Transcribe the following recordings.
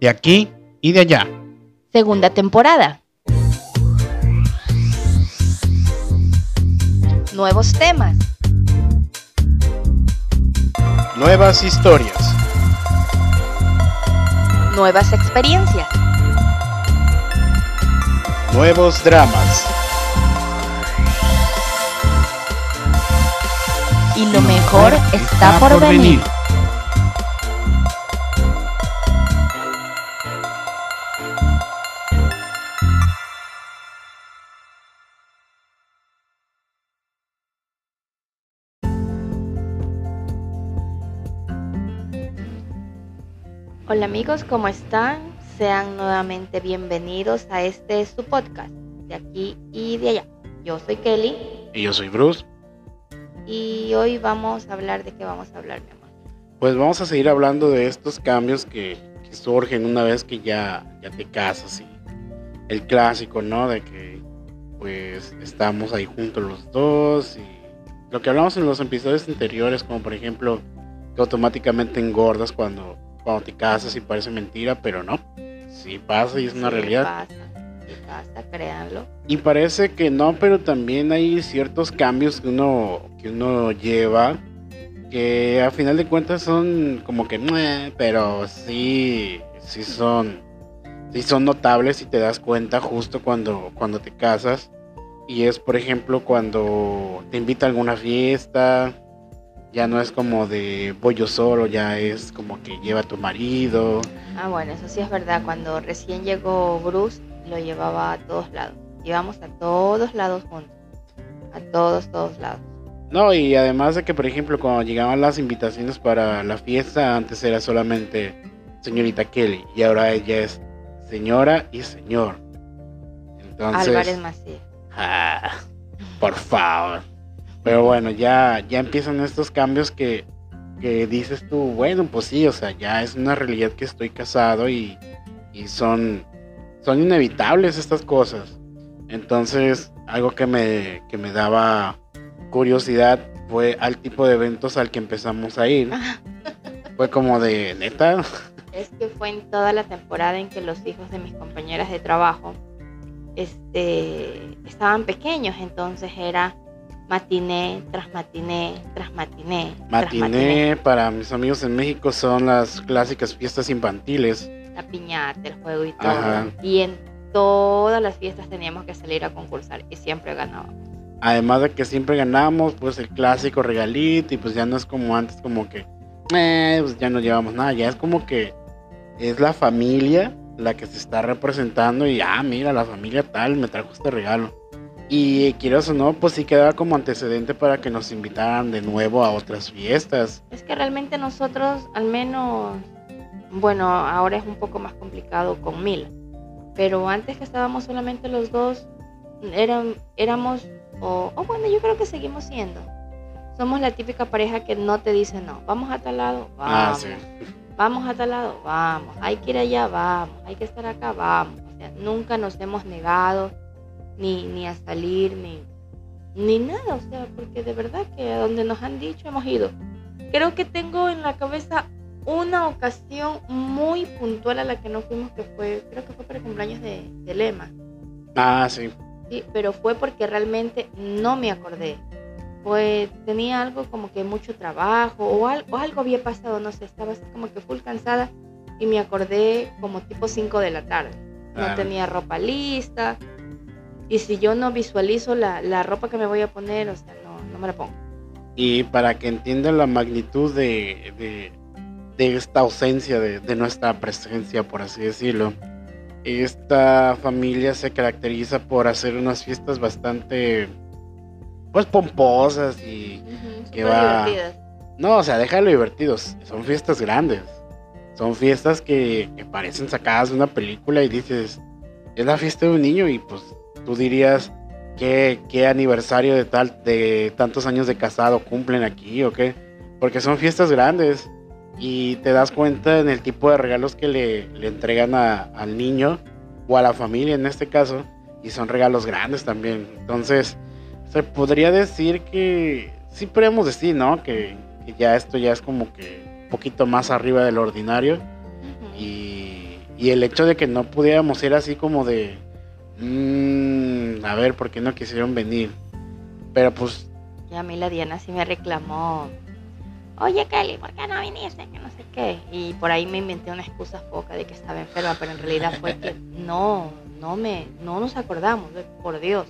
de aquí y de allá. Segunda temporada. Nuevos temas. Nuevas historias. Nuevas experiencias. Nuevos dramas. Y lo mejor está por venir. Hola amigos, ¿cómo están? Sean nuevamente bienvenidos a este su podcast, de aquí y de allá. Yo soy Kelly Y yo soy Bruce. y hoy vamos a hablar de qué vamos a hablar, mi amor. Pues vamos a seguir hablando de estos cambios que, que surgen una vez que ya, ya te casas y el clásico, ¿no? De que pues estamos ahí juntos los dos y lo que hablamos en los episodios anteriores, como por ejemplo que automáticamente engordas cuando, cuando te casas y parece mentira, pero no, sí pasa y es una Sí realidad. Pasa, sí pasa, créanlo. Y parece que no, pero también hay ciertos cambios que uno, que uno lleva que a final de cuentas son como que, pero sí, sí son, sí son notables y te das cuenta justo cuando, cuando te casas. Y es, por ejemplo, cuando te invita a alguna fiesta, ya no es como de voy yo solo, ya es como que lleva a tu marido. Ah, bueno, eso sí es verdad. Cuando recién llegó Bruce, lo llevaba a todos lados. Íbamos a todos lados juntos. A todos, todos lados. No, y además de que, por ejemplo, cuando llegaban las invitaciones para la fiesta, antes era solamente señorita Kelly y ahora ella es señora y señor. Entonces, Álvarez Macías. ah, por favor. Pero bueno, ya, ya empiezan estos cambios que, que dices tú, bueno, pues sí, o sea, ya es una realidad que estoy casado y, y son, son inevitables estas cosas. Entonces, algo que me, que me daba curiosidad fue al tipo de eventos al que empezamos a ir. Fue como de, neta, Es que fue en toda la temporada en que los hijos de mis compañeras de trabajo este, estaban pequeños, entonces era matiné tras matiné tras matiné. matiné para mis amigos en México son las clásicas fiestas infantiles. La piñata, el juego y todo. Ajá. Y en todas las fiestas teníamos que salir a concursar y siempre ganábamos. Además de que siempre ganamos, pues el clásico regalito y pues ya no es como antes, como que, eh, pues ya no llevamos nada, ya es como que es la familia la que se está representando y, ah, mira, la familia tal me trajo este regalo. Y quieras o no, pues sí quedaba como antecedente para que nos invitaran de nuevo a otras fiestas. Es que realmente nosotros, al menos, bueno, ahora es un poco más complicado con Mila, pero antes que estábamos solamente los dos, eran, éramos, o, bueno, yo creo que seguimos siendo. Somos la típica pareja que no te dice no, vamos a tal lado, Ah, vamos, sí. vamos a tal lado, vamos, hay que ir allá, vamos, hay que estar acá, vamos. O sea, nunca nos hemos negado ni, ni a salir, ni, ni nada, o sea, porque de verdad que a donde nos han dicho hemos ido. Creo que tengo en la cabeza una ocasión muy puntual a la que no fuimos, que fue, creo que fue para el cumpleaños de, de Lema, Ah, sí. sí, pero fue porque realmente no me acordé. Pues tenía algo como que mucho trabajo o, al- o algo había pasado, no sé, estaba así como que full cansada y me acordé como tipo 5 de la tarde. No Claro. tenía ropa lista y si yo no visualizo la, la ropa que me voy a poner, o sea, no, no me la pongo. Y para que entiendan la magnitud de, de, de esta ausencia, de, de nuestra presencia, por así decirlo, esta familia se caracteriza por hacer unas fiestas bastante, pues, pomposas y... Que va- divertidas. No, o sea, déjalo divertidos. Son fiestas grandes. Son fiestas que, que parecen sacadas de una película y dices, es la fiesta de un niño y pues tú dirías, ¿qué, qué aniversario de, tal, de tantos años de casado cumplen aquí o qué? Porque son fiestas grandes y te das cuenta en el tipo de regalos que le, le entregan a- al niño o a la familia en este caso y son regalos grandes también. Entonces, se podría decir que, sí podríamos decir, ¿no? Que, que ya esto ya es como que un poquito más arriba del ordinario y, Y el hecho de que no pudiéramos ir así como de, mm, a ver, ¿por qué no quisieron venir? Pero pues... Y a mí la Diana sí me reclamó, oye Kelly, ¿por qué no viniste? Que no sé qué. Y por ahí me inventé una excusa foca de que estaba enferma, pero en realidad fue que no, no me, no nos acordamos, por Dios.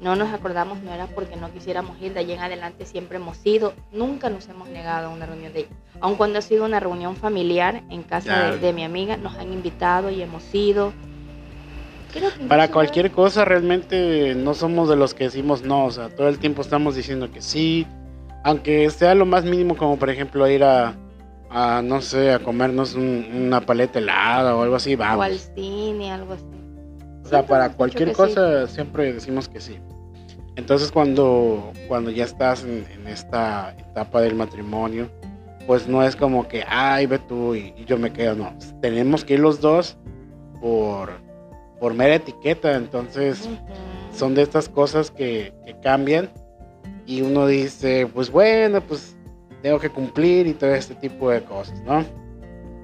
No nos acordamos, no era porque no quisiéramos ir, de allí en adelante siempre hemos ido, nunca nos hemos negado a una reunión de ella. Aun cuando ha sido una reunión familiar en casa de, de, mi amiga, nos han invitado y hemos ido. Para cualquier cosa realmente no somos de los que decimos no, o sea, todo el tiempo estamos diciendo que sí, aunque sea lo más mínimo como por ejemplo ir a, a no sé, a comernos una paleta helada o algo así, vamos. O al cine, algo así. O sea, para cualquier cosa siempre decimos que sí. Entonces cuando, cuando ya estás en, esta etapa del matrimonio, pues no es como que, ay, ve tú y, yo me quedo, no. Tenemos que ir los dos por, por mera etiqueta, entonces son de estas cosas que, que cambian y uno dice, pues bueno, pues tengo que cumplir y todo este tipo de cosas, ¿no?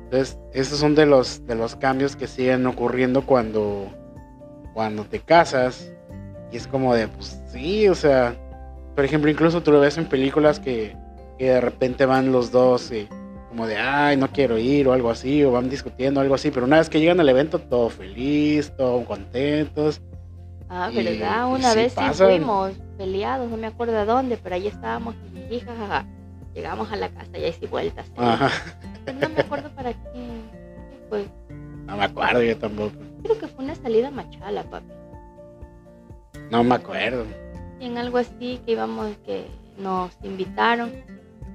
Entonces, esos son de los, de los cambios que siguen ocurriendo cuando, cuando te casas. Y es como de, pues sí, o sea, por ejemplo, incluso tú lo ves en películas que, que de repente van los dos y como de, ay, no quiero ir o algo así, o van discutiendo algo así, pero una vez que llegan al evento, todo feliz, todo contentos. Ah, ¿verdad? Una vez sí fuimos peleados, no me acuerdo de dónde, pero ahí estábamos y jajaja. Llegamos a la casa y ahí sí vueltas. ¿eh? no me acuerdo para qué fue. No me acuerdo yo tampoco. Creo que fue una salida machala, papi. No me acuerdo. Y en algo así que íbamos, que nos invitaron,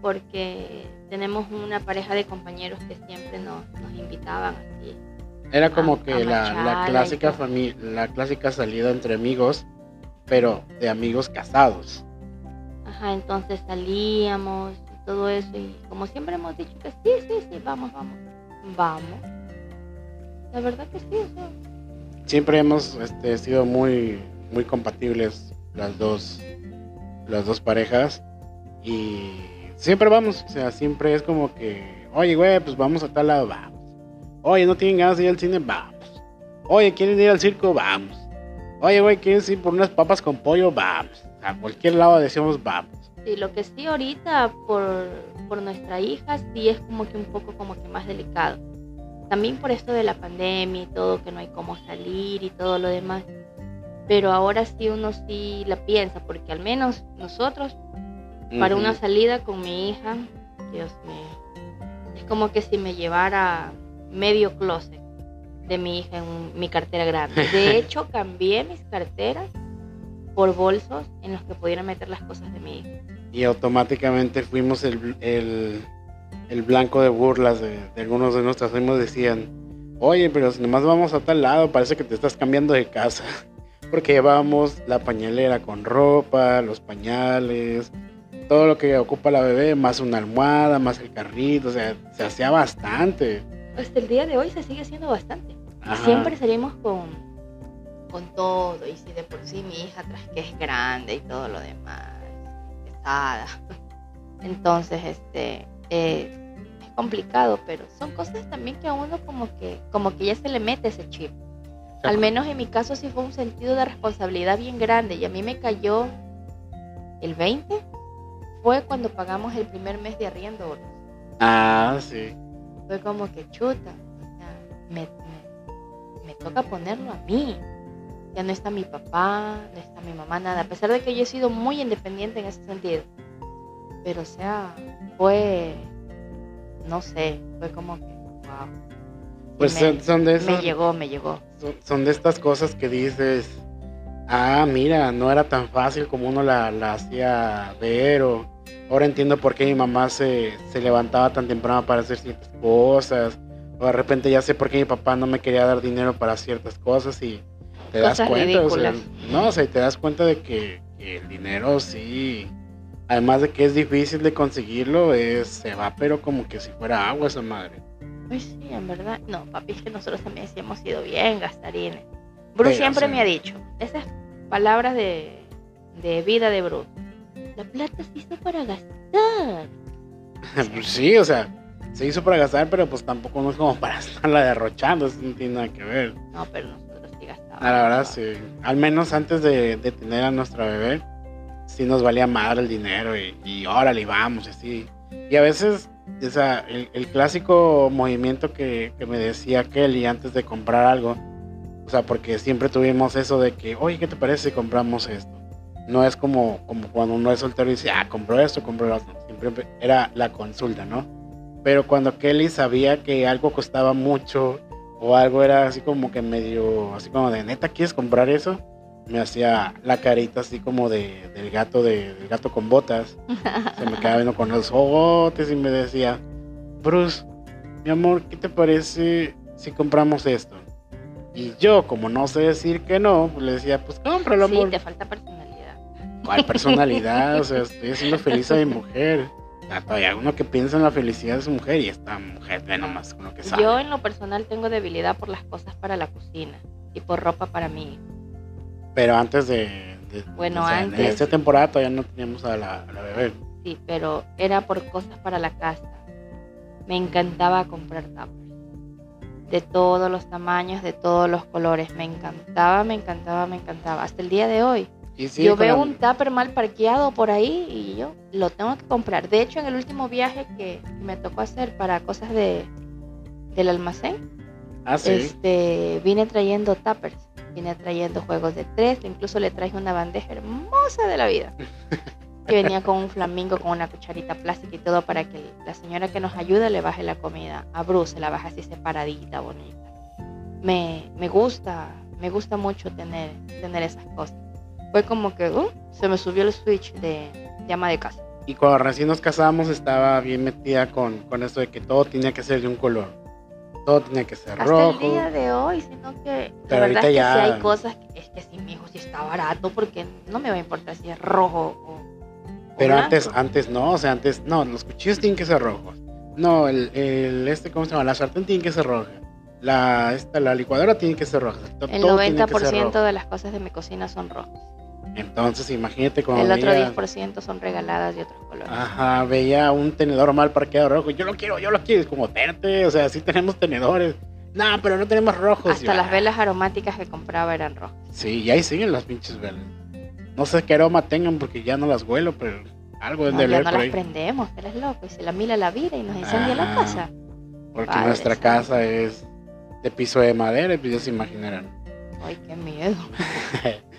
porque tenemos una pareja de compañeros que siempre nos, nos invitaban así. Era como que la, la, clásica familia, la clásica salida entre amigos pero de amigos casados. Ajá, entonces salíamos y todo eso y como siempre hemos dicho que sí, sí, sí, vamos, vamos, vamos. La verdad que sí, eso. Siempre hemos este, sido muy, muy compatibles las dos, las dos parejas y siempre vamos, o sea, siempre es como que, oye, güey, pues vamos a tal lado, vamos. Oye, no tienen ganas de ir al cine, vamos. Oye, ¿quieren ir al circo? Vamos. Oye, güey, ¿quieres ir por unas papas con pollo? Vamos. A cualquier lado decimos vamos. Sí, lo que sí ahorita por, por nuestra hija sí es como que un poco como que más delicado. También por esto de la pandemia y todo, que no hay cómo salir y todo lo demás. Pero ahora sí uno sí la piensa, porque al menos nosotros, para una salida con mi hija, Dios mío, es como que si me llevara medio closet de mi hija en mi cartera grande. De hecho, cambié mis carteras por bolsos en los que pudiera meter las cosas de mi hija. Y automáticamente fuimos el, el, blanco de burlas de, algunos de nuestros amigos. Decían, oye, pero si nomás vamos a tal lado, parece que te estás cambiando de casa. Porque llevábamos la pañalera con ropa, los pañales, todo lo que ocupa la bebé, más una almohada, más el carrito, o sea, se hacía bastante hasta el día de hoy se sigue haciendo bastante. Siempre salimos con, con todo, y si de por sí mi hija tras que es grande y todo lo demás, pesada. Entonces, este, eh, es complicado, pero son cosas también que a uno como que, como que ya se le mete ese chip. Al menos en mi caso sí fue un sentido de responsabilidad bien grande y a mí me cayó el 20, fue cuando pagamos el primer mes de arriendo. Ah, sí fue como que chuta, o sea, me, toca ponerlo a mí. Ya no está mi papá, no está mi mamá, nada. A pesar de que yo he sido muy independiente en ese sentido. Pero o sea, fue, no sé, fue como que, wow. Pues son de esas, Me llegó, me llegó. Son, de estas cosas que dices, ah, mira, no era tan fácil como uno la, la hacía ver o Ahora entiendo por qué mi mamá se, levantaba tan temprano para hacer ciertas cosas. O de repente ya sé por qué mi papá no me quería dar dinero para ciertas cosas y te das cuenta. O sea, no, o sea, te das cuenta de que, el dinero sí, además de que es difícil de conseguirlo, es, se va pero como que si fuera agua esa madre. Pues sí, en verdad. No, papi, es que nosotros también sí hemos sido bien gastarines. Bruce siempre me ha dicho, esas palabras de, de vida de Bruce la plata se hizo para gastar. pues sí, o sea, se hizo para gastar, pero pues tampoco no es como para estarla derrochando, eso no tiene nada que ver. No, pero nosotros sí gastábamos. Ah, la verdad, sí. Al menos antes de, de tener a nuestra bebé, sí nos valía madre el dinero y, y órale, vamos, y así. Y a veces, o sea, el, el clásico movimiento que, que me decía Kelly antes de comprar algo, o sea, porque siempre tuvimos eso de que, oye, ¿qué te parece si compramos esto? No es como, como cuando uno es soltero y dice, ah, compro esto, compro lo otro. Siempre era la consulta, ¿no? Pero cuando Kelly sabía que algo costaba mucho o algo era así como que medio, así como de, neta, ¿quieres comprar eso? Me hacía la carita así como de, del gato de, del gato con botas. Se me quedaba viendo con los ojotes y me decía, Bruce, mi amor, ¿qué te parece si compramos esto? Y yo, como no sé decir que no, pues le decía, pues cómpralo, Sí, amor. te falta personalidad. ¿Cuál personalidad? o sea, estoy haciendo feliz a mi mujer. O sea, todavía uno que piensa en la felicidad de su mujer y esta mujer ve nomás con lo que sabe. Yo en lo personal tengo debilidad por las cosas para la cocina y por ropa para mí. Pero antes de... de- Bueno, o sea, antes. En esta temporada todavía no teníamos a la, a la bebé. Sí, pero era por cosas para la casa. Me encantaba comprar tuppers. De todos los tamaños, de todos los colores. Me encantaba, me encantaba, me encantaba. Hasta el día de hoy. Y sí, yo veo un tupper mal parqueado por ahí y yo lo tengo que comprar. De hecho, en el último viaje que me tocó hacer para cosas de, del almacén, Ah, sí. este, vine trayendo tuppers. Vine trayendo juegos de tres. Incluso le traje una bandeja hermosa de la vida. Que venía con un flamingo, con una cucharita plástica y todo para que la señora que nos ayuda le baje la comida a Bruce, se la baja así separadita, bonita. Me, me gusta, me gusta mucho tener, tener esas cosas. Fue como que uh, se me subió el switch de llama de casa. Y cuando recién nos casábamos estaba bien metida con, con esto de que todo tenía que ser de un color. Todo tenía que ser Hasta rojo. el día de hoy, sino que la Pero verdad ahorita es que ya- sí hay cosas que es que si mi hijo sí está barato porque no me va a importar si es rojo o, Pero blanco. antes, antes no, o sea, antes, no, los cuchillos tienen que ser rojos. No, el, el este, ¿cómo se llama? La sartén tiene que ser roja. La, esta, la licuadora tiene que ser roja. El todo tiene que ser 90% rojo. de las cosas de mi cocina son rojas. Entonces, imagínate cuando El otro veía, 10% son regaladas de otros colores. ajá, veía un tenedor mal parqueado rojo. Yo lo quiero, yo lo quiero. Es como, espérate, o sea, sí tenemos tenedores. No, pero no tenemos rojos. Hasta las velas aromáticas que compraba eran rojas. Sí, y ahí siguen las pinches velas. No sé qué aroma tengan porque ya no las huelo, pero algo No, de leer no por las ahí. prendemos, eres loco. Y se la mila la vira y nos incendia la Ah. casa. Porque Padre nuestra casa es de piso de madera, y pues ya se imaginarán. Ay, qué miedo.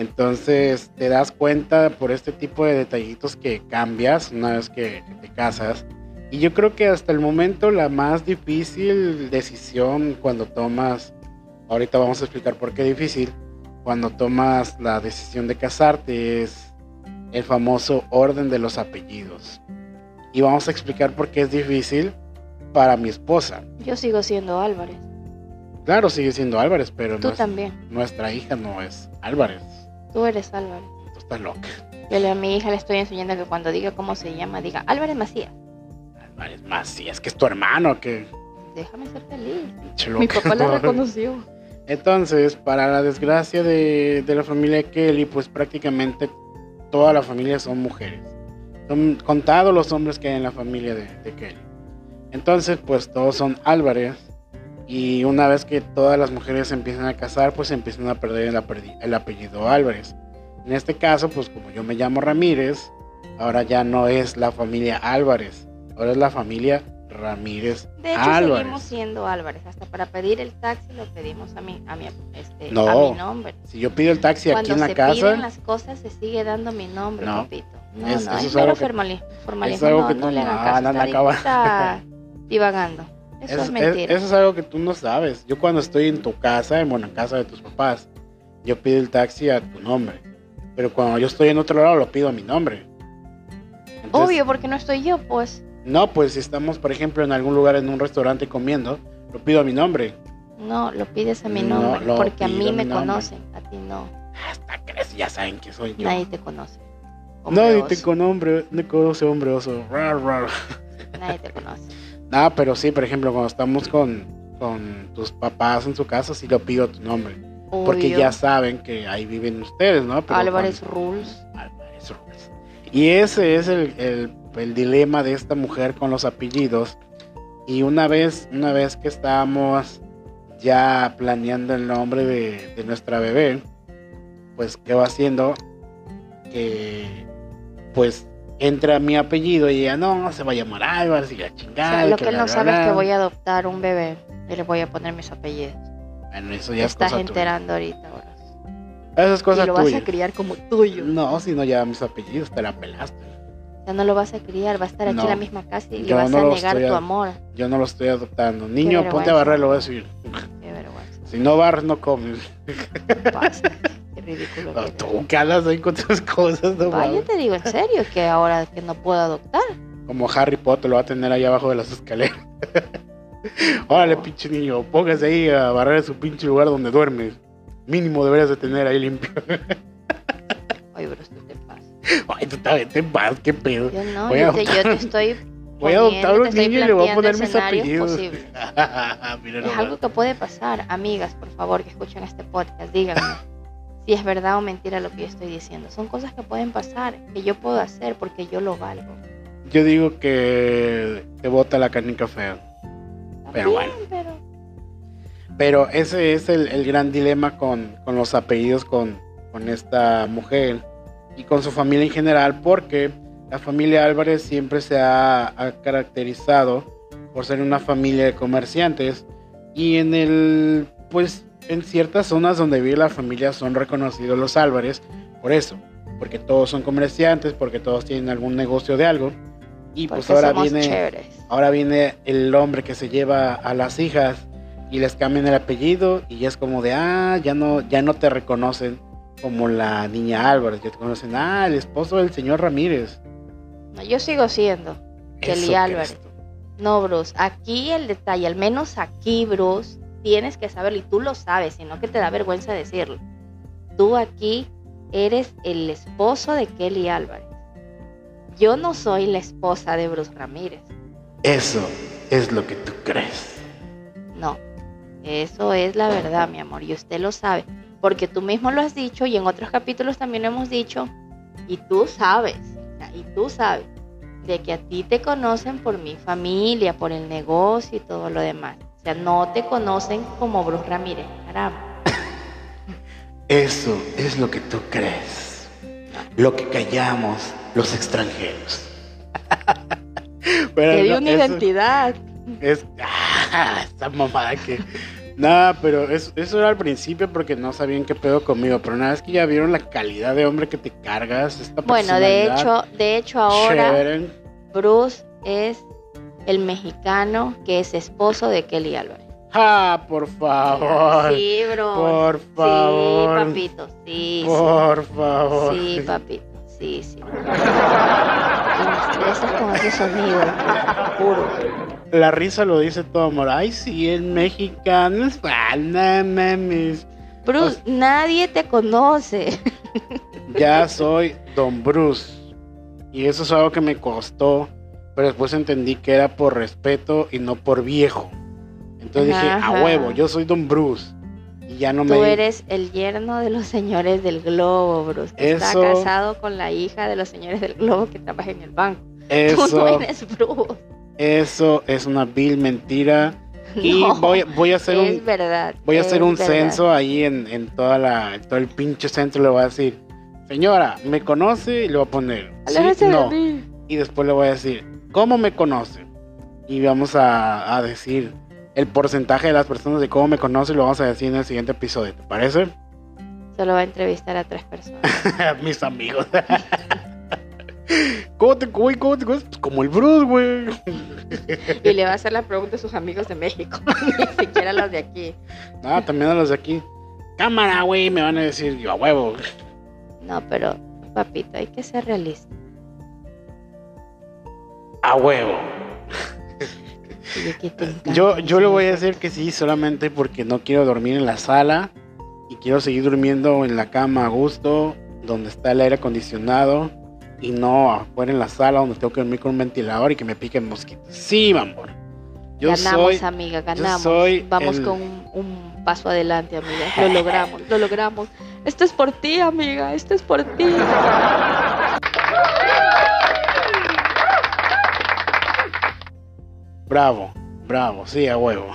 Entonces te das cuenta por este tipo de detallitos que cambias una vez que, que te casas. Y yo creo que hasta el momento la más difícil decisión cuando tomas, ahorita vamos a explicar por qué difícil, cuando tomas la decisión de casarte es el famoso orden de los apellidos. Y vamos a explicar por qué es difícil para mi esposa. Yo sigo siendo Álvarez. Claro, sigue siendo Álvarez, pero Tú también. nuestra hija no es Álvarez. Tú eres Álvarez. Tú estás loca. Yo a mi hija le estoy enseñando que cuando diga cómo se llama, diga Álvarez Macías. Álvarez es que es tu hermano, que Déjame ser feliz. Mi papá la reconoció. Entonces, para la desgracia de, de la familia de Kelly, pues prácticamente toda la familia son mujeres. Son contados los hombres que hay en la familia de, de Kelly. Entonces, pues todos son Álvarez. Y una vez que todas las mujeres se empiezan a casar, pues empiezan a perder el, aperdi- el apellido Álvarez. En este caso, pues como yo me llamo Ramírez, ahora ya no es la familia Álvarez, ahora es la familia Ramírez De hecho, Álvarez. seguimos siendo Álvarez. Hasta para pedir el taxi lo pedimos a mi, a mi, este, No. a mi nombre. Si yo pido el taxi Cuando aquí en la se casa, piden las cosas, se sigue dando mi nombre, No. papito. No, Es- no, eso es, algo que- formali- formalismo. es algo no, que no tú le no- hagan caso. no, no, divagando. Eso es, Es- mentira. eso es algo que tú no sabes. Yo cuando estoy en tu casa, bueno, en casa de tus papás, yo pido el taxi a tu nombre. Pero cuando yo estoy en otro lado, lo pido a mi nombre. Entonces, Obvio, porque no estoy yo, pues. No, pues si estamos, por ejemplo, en algún lugar, en un restaurante comiendo, lo pido a mi nombre. No, lo pides a mi No, nombre. porque a mí a me conocen, a ti no. Hasta crees, ya saben que soy yo. Nadie te conoce. Hombre Nadie oso, te conoce, no conoce hombre oso. Rar, rar. Nadie te conoce. No, pero sí, por ejemplo, cuando estamos con, con tus papás en su casa, sí lo pido tu nombre. Porque ya saben que ahí viven ustedes, ¿no? Pero Álvarez cuando- Rules. Álvarez Rules. Y ese es el, el- el dilema de esta mujer con los apellidos, Y una vez, una vez que estábamos ya planeando el nombre de, de nuestra bebé, pues qué va haciendo que pues entra mi apellido y ella no, se va a llamar Álvarez y la O chingada. sea, y lo que que él no sabe es que voy a adoptar un bebé y le voy a poner mis apellidos. Bueno, eso Te ya es estás cosa tuya. enterando ahorita. Eso es cosa y lo vas a criar como tuyo. No, si no ya mis apellidos te la pelaste. O sea, no lo vas a criar, va a estar aquí No. en la misma casa y le vas no a negar tu amor. Yo no lo estoy adoptando. Niño, ponte a barrer, lo voy a decir. Qué vergüenza. Si no barres, no comes. Qué ridículo. No, tú que ahí con tus cosas, no Va, yo te digo en serio que ahora que no puedo adoptar. Como Harry Potter lo va a tener ahí abajo de las escaleras. Órale, pinche niño, póngase ahí a barrer su pinche lugar donde duermes. Mínimo deberías de tener ahí limpio. Ay, bro, tú te pasa. Ay, tú también te vas, qué pedo. Yo no, Voy a yo te, yo adoptar- te estoy. Voy a adoptar a poniendo, un te estoy niño y le voy a poner mis apellidos. Es algo que puede pasar. Amigas, por favor, que escuchen este podcast, díganme si es verdad o mentira lo que yo estoy diciendo. Son cosas que pueden pasar, que yo puedo hacer porque yo lo valgo. Yo digo que te bota la canica fea. Pero pero Pero ese es el, el gran dilema con, con los apellidos con, con esta mujer y con su familia en general, porque la familia Álvarez siempre se ha, ha caracterizado por ser una familia de comerciantes y en el pues en ciertas zonas donde vive la familia son reconocidos los Álvarez por eso, porque todos son comerciantes, porque todos tienen algún negocio de algo y porque pues ahora viene chéveres. Ahora viene el hombre que se lleva a las hijas y les cambian el apellido y ya es como de, ah, ya no, ya no te reconocen como la niña Álvarez, ya te conocen, ah, el esposo del señor Ramírez. No, yo sigo siendo Kelly Álvarez. No, Bruce, aquí el detalle, al menos aquí, Bruce, tienes que saberlo y tú lo sabes, sino que te da vergüenza decirlo. Tú aquí eres el esposo de Kelly Álvarez. Yo no soy la esposa de Bruce Ramírez. Eso es lo que tú crees. No, eso es la verdad, mi amor, y usted lo sabe, porque tú mismo lo has dicho y en otros capítulos también lo hemos dicho, y tú sabes, y tú sabes, de que a ti te conocen por mi familia, por el negocio y todo lo demás. Sea, no te conocen como Bruce Ramírez, caramba. Eso es lo que tú crees. Lo que callamos los extranjeros. Pero Te dio no, una eso- identidad. Es. Ah, esta mamada que. Nada, pero eso, eso era al principio porque no sabían qué pedo conmigo. Pero una vez que ya vieron la calidad de hombre que te cargas, esta Bueno, de hecho, de hecho ahora chévere, Bruce es el mexicano que es esposo de Kelly Álvarez. Ah, por favor. Sí, bro. Por favor. Sí, papito, sí, Por favor. sí. Papito, sí, sí. Estresas con ese sonido, puro. La risa lo dice todo amor. Ay, sí, es mexicano. Es mames. Bruce, nadie te conoce. Ya soy Don Bruce. Y eso es algo que me costó. Pero después entendí que era por respeto y no por viejo. Entonces dije, Ajá. a huevo, yo soy Don Bruce. Y ya no Tú me. eres el yerno de los señores del globo, Bruce. que Está Eso- casado con la hija de los señores del globo que trabaja en el banco. Tú no Eso, eres Bruce. eso es una vil mentira. Y No, voy, voy a hacer es un. verdad. Voy a hacer un verdad. censo ahí en, en toda la, en todo el pinche centro. Le voy a decir, señora, ¿me conoce? Y le voy a poner, sí, no. Y después le voy a decir, ¿cómo me conoce? Y vamos a, a decir el porcentaje de las personas de cómo me conoce y lo vamos a decir en el siguiente episodio. ¿Te parece? Solo va a entrevistar a tres personas. Mis amigos. ¿Cómo te, güey, cómo te conoces? Pues como el Bruce, güey. Y le va a hacer la pregunta a sus amigos de México, ni siquiera los de aquí. Ah, también a los de aquí. Cámara, güey, me van a decir, yo a huevo. No, pero, papito, hay que ser realista. A huevo. Encanta Yo, yo le voy a decir que sí, solamente porque no quiero dormir en la sala y quiero seguir durmiendo en la cama a gusto, donde está el aire acondicionado y no afuera en la sala donde tengo que dormir con un ventilador y que me piquen mosquitos. Sí, amor. Yo ganamos, soy amiga, ganamos. soy Vamos el- con un, un paso adelante, amiga. Lo logramos, lo logramos. Esto es por ti, amiga. Esto es por ti. Bravo, bravo, sí, a huevo.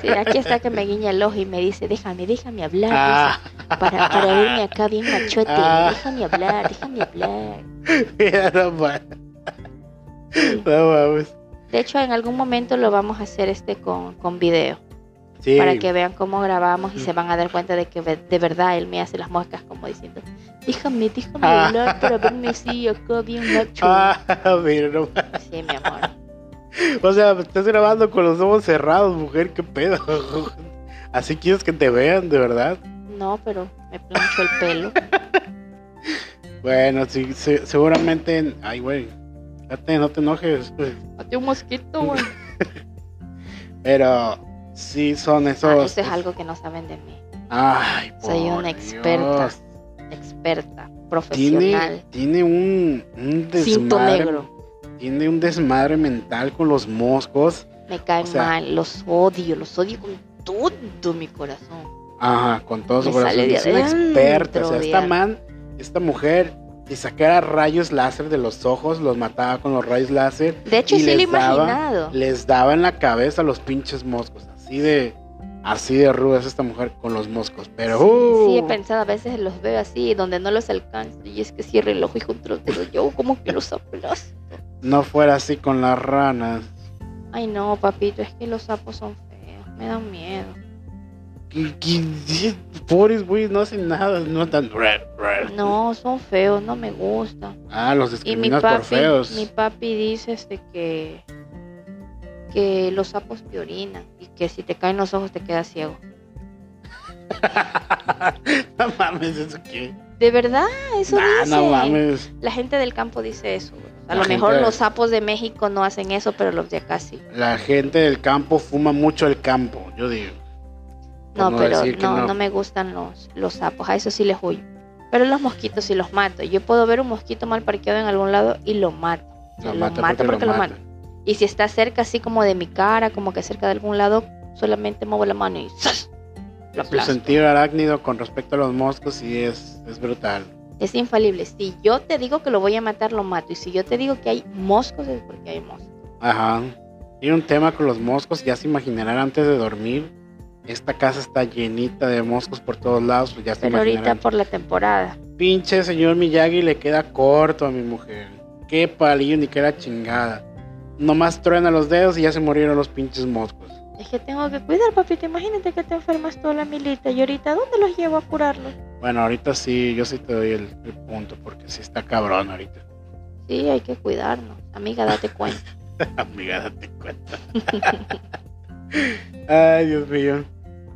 Sí, aquí está que me guiña el ojo y me dice, déjame, déjame hablar. Ah, dice, para, para verme acá bien machote. Ah. Déjame hablar, déjame hablar. mira, no mames. Sí. No mames. De hecho, en algún momento lo vamos a hacer este con, con video. Sí, Para que vean cómo grabamos y se van a dar cuenta de que de verdad él me hace las moscas como diciendo, déjame, déjame Ah. hablar para verme así acá bien macho. Ah, mira, no mames. Sí, mi amor. O sea, me estás grabando con los ojos cerrados, mujer, qué pedo. Así quieres que te vean, de verdad. No, pero me plancho el pelo. Bueno, sí, se- seguramente. Ay, güey. No te enojes. güey. Mate un mosquito, güey. Pero sí son Ah, esos. eso es algo que no saben de mí. Ay, Soy por una experta. Dios. Experta, Tiene, profesional. tiene un, un Cinto desmadre. negro. Tiene un desmadre mental con los moscos. Me caen O sea- mal, los odio, los odio con todo mi corazón. Ajá, con todo su Me corazón. Es una experta. O sea, esta man, esta mujer, si sacara rayos láser de los ojos, los mataba con los rayos láser. De hecho, Y sí lo he les daba-. Les daba en la cabeza a los pinches moscos. Así de. Así de ruda es esta mujer con los moscos. Pero. Sí, he uh, pensado, a veces los veo así, donde no los alcanzo. Y es que cierre el ojo y contra los dedos. Yo como que los aplasto. no fuera así con las ranas. Ay, no, papito, es que los sapos son feos. Me dan miedo. ¿Qué- qué- qué- Pobres güeyes no hacen nada, no tan. No, son feos, no me gustan. Ah, los Y mi discriminas por papi, feos. mi papi dice este que que los sapos te orinan y que si te caen los ojos te quedas ciego. no mames, ¿eso qué? De verdad, eso Nah, dice. no mames. La gente del campo dice eso. A lo mejor los sapos de México no hacen eso, pero los de acá sí. La gente del campo fuma mucho el campo, yo digo. No, pero no, no me gustan los, los sapos, a eso sí les huyo. Pero los mosquitos sí los mato. Yo puedo ver un mosquito mal parqueado en algún lado y lo mato. O sea, Lo mato porque lo mato. Y si está cerca así como de mi cara, como que cerca de algún lado, solamente muevo la mano y ¡zas! lo Su sentido arácnido con respecto a los moscos sí es, es brutal. Es infalible. Si yo te digo que lo voy a matar, lo mato. Y si yo te digo que hay moscos, es porque hay moscos. Ajá. Tiene un tema con los moscos, ya se imaginarán antes de dormir. Esta casa está llenita de moscos por todos lados, pues ya se Pero ahorita por la temporada. Pinche señor Miyagi le queda corto a mi mujer. Qué palillo ni que era chingada. Nomás truena los dedos y ya se murieron los pinches moscos. Es que tengo que cuidar, papito. Imagínate que te enfermas toda la milita. Y ahorita, ¿dónde los llevo a curarlos? Bueno, ahorita sí, yo sí te doy el, el punto porque sí está cabrón ahorita. Sí, hay que cuidarnos. Amiga, date cuenta. Amiga, date cuenta. Ay, Dios mío.